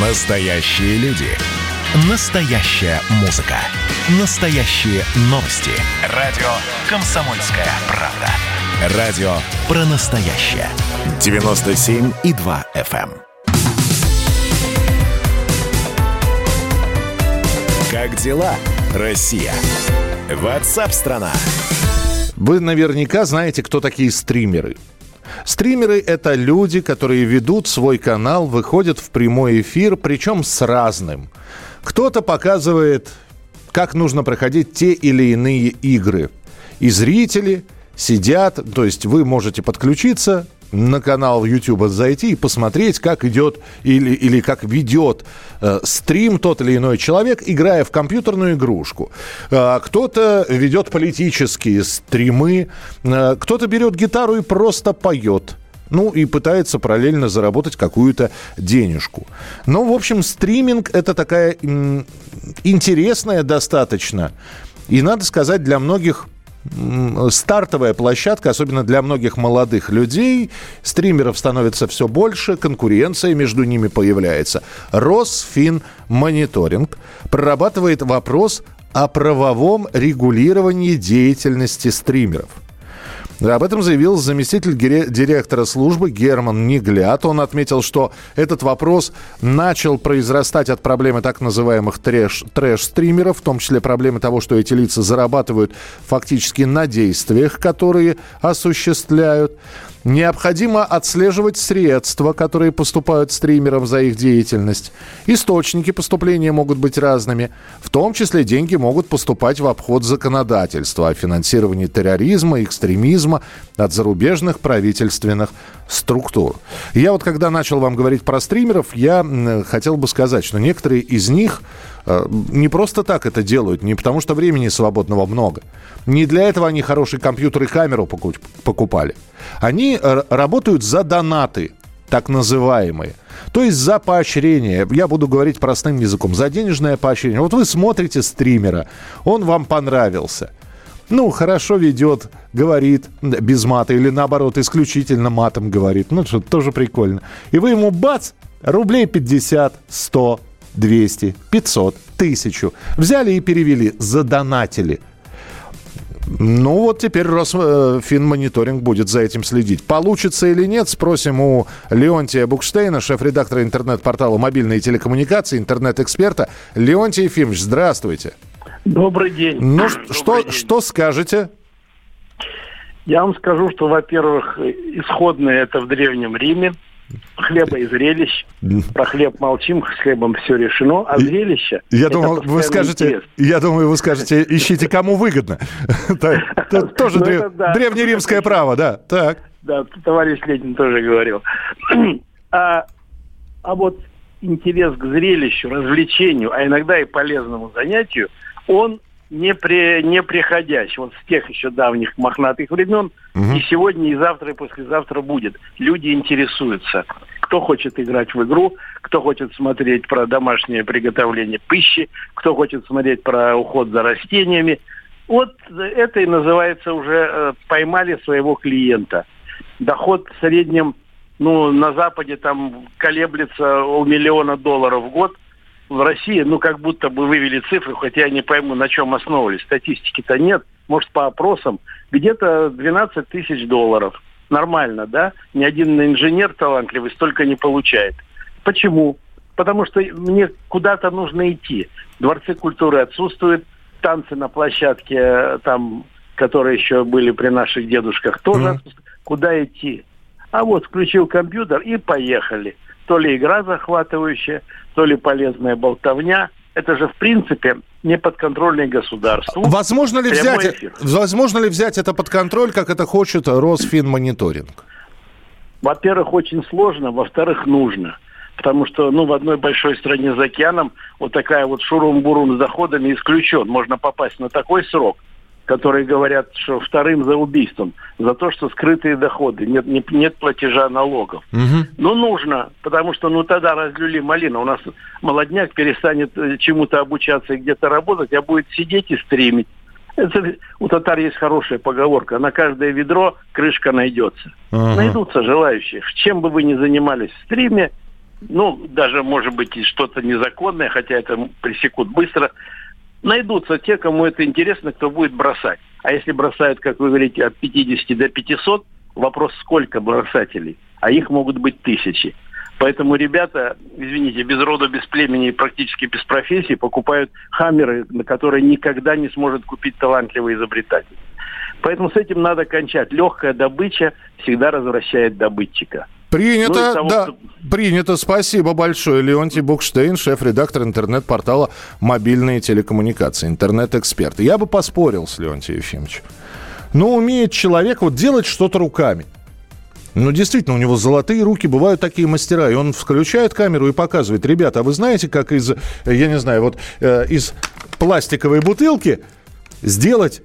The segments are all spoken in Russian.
Настоящие люди. Настоящая музыка. Настоящие новости. Радио «Комсомольская правда». Радио про настоящее. 97,2 FM. эм. Как дела, Россия? Ватсап-страна! Вы наверняка знаете, кто такие стримеры. Стримеры – это люди, которые ведут свой канал, выходят в прямой эфир, причем с разным. Кто-то показывает, как нужно проходить те или иные игры. И зрители сидят, то есть вы можете подключиться, на канал YouTube зайти и посмотреть, как идет или, или как ведет э, стрим тот или иной человек, играя в компьютерную игрушку. Э, кто-то ведет политические стримы, э, кто-то берет гитару и просто поет. Ну и пытается параллельно заработать какую-то денежку. Ну, в общем, стриминг это такая м, интересная достаточно. И надо сказать, для многих стартовая площадка, особенно для многих молодых людей. Стримеров становится все больше, конкуренция между ними появляется. Росфинмониторинг прорабатывает вопрос о правовом регулировании деятельности стримеров – об этом заявил заместитель директора службы Герман Неглят. Он отметил, что этот вопрос начал произрастать от проблемы так называемых трэш, трэш-стримеров, в том числе проблемы того, что эти лица зарабатывают фактически на действиях, которые осуществляют. Необходимо отслеживать средства, которые поступают стримерам за их деятельность. Источники поступления могут быть разными. В том числе деньги могут поступать в обход законодательства о финансировании терроризма, экстремизма от зарубежных правительственных структур. Я вот когда начал вам говорить про стримеров, я хотел бы сказать, что некоторые из них э, не просто так это делают, не потому что времени свободного много. Не для этого они хороший компьютер и камеру покупали. Они э, работают за донаты, так называемые. То есть за поощрение. Я буду говорить простым языком. За денежное поощрение. Вот вы смотрите стримера, он вам понравился – ну, хорошо ведет, говорит без мата или наоборот исключительно матом говорит. Ну, что тоже прикольно. И вы ему бац, рублей 50, 100, 200, 500, 1000. Взяли и перевели, задонатили. Ну вот теперь Росфинмониторинг будет за этим следить. Получится или нет, спросим у Леонтия Букштейна, шеф-редактора интернет-портала «Мобильные телекоммуникации», интернет-эксперта. Леонтий Ефимович, здравствуйте. Добрый день. Ну, Добрый что, день. что скажете? Я вам скажу, что, во-первых, исходное это в Древнем Риме. Хлеба и зрелищ. Про хлеб молчим, с хлебом все решено. А зрелище... Я думал, вы скажете, я думаю, вы скажете, ищите, кому выгодно. Тоже Ну, древнеримское право, да. Так. Да, товарищ Ленин тоже говорил. А, а вот интерес к зрелищу, развлечению, а иногда и полезному занятию, он не, при, не приходящий. Вот с тех еще давних мохнатых времен Мгм. и сегодня, и завтра, и послезавтра будет. Люди интересуются. Кто хочет играть в игру, кто хочет смотреть про домашнее приготовление пищи, кто хочет смотреть про уход за растениями. Вот это и называется уже э, поймали своего клиента. Доход в среднем, ну, на Западе там колеблется у миллиона долларов в год. В России, ну, как будто бы вывели цифры, хотя я не пойму, на чем основывались. Статистики-то нет. Может, по опросам. Где-то 12 тысяч долларов. Нормально, да? Ни один инженер талантливый столько не получает. Почему? Потому что мне куда-то нужно идти. Дворцы культуры отсутствуют, танцы на площадке, э, там, которые еще были при наших дедушках, тоже Мгм. отсутствуют. Куда идти? А вот включил компьютер и поехали. То ли игра захватывающая, то ли полезная болтовня. Это же, в принципе, не подконтрольный государству. Возможно ли, взять, эфир. возможно ли взять это под контроль, как это хочет Росфинмониторинг? Во-первых, очень сложно, во-вторых, нужно. Потому что, ну, в одной большой стране за океаном вот такая вот шурум-бурум с доходами исключен. Можно попасть на такой срок, который говорят, что вторым за убийством, за то, что скрытые доходы, нет, не- нет платежа налогов. Ну, нужно, потому что, ну, тогда разлюли малина. У нас молодняк перестанет э, чему-то обучаться и где-то работать, а будет сидеть и стримить. Это, у татар есть хорошая поговорка. На каждое ведро крышка найдется. Ага. Найдутся желающие. Чем бы вы ни занимались в стриме, ну, даже, может быть, и что-то незаконное, хотя это пресекут быстро, найдутся те, кому это интересно, кто будет бросать. А если бросают, как вы говорите, от 50 до 500, вопрос, сколько бросателей? А их могут быть тысячи. Поэтому ребята, извините, без рода, без племени практически без профессии покупают хаммеры, на которые никогда не сможет купить талантливый изобретатель. Поэтому с этим надо кончать. Легкая добыча всегда возвращает добытчика. Принято, ну, того, да, что... принято. Спасибо большое. Леонтий Букштейн, шеф-редактор интернет-портала «Мобильные телекоммуникации», интернет-эксперт. Я бы поспорил с Леонтием Ефимовичем. Но умеет человек вот делать что-то руками. Ну, действительно, у него золотые руки, бывают такие мастера. И он включает камеру и показывает, ребята, а вы знаете, как из, я не знаю, вот э, из пластиковой бутылки сделать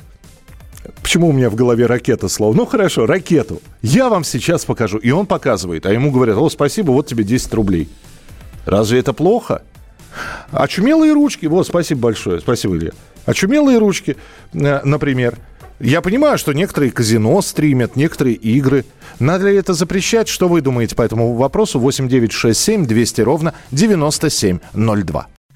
Почему у меня в голове ракета слово? Ну хорошо, ракету. Я вам сейчас покажу. И он показывает. А ему говорят, о, спасибо, вот тебе 10 рублей. Разве это плохо? Очумелые ручки. Вот, спасибо большое. Спасибо, Илья. Очумелые ручки, э, например. Я понимаю, что некоторые казино стримят, некоторые игры. Надо ли это запрещать? Что вы думаете по этому вопросу? 8967 200 ровно 9702.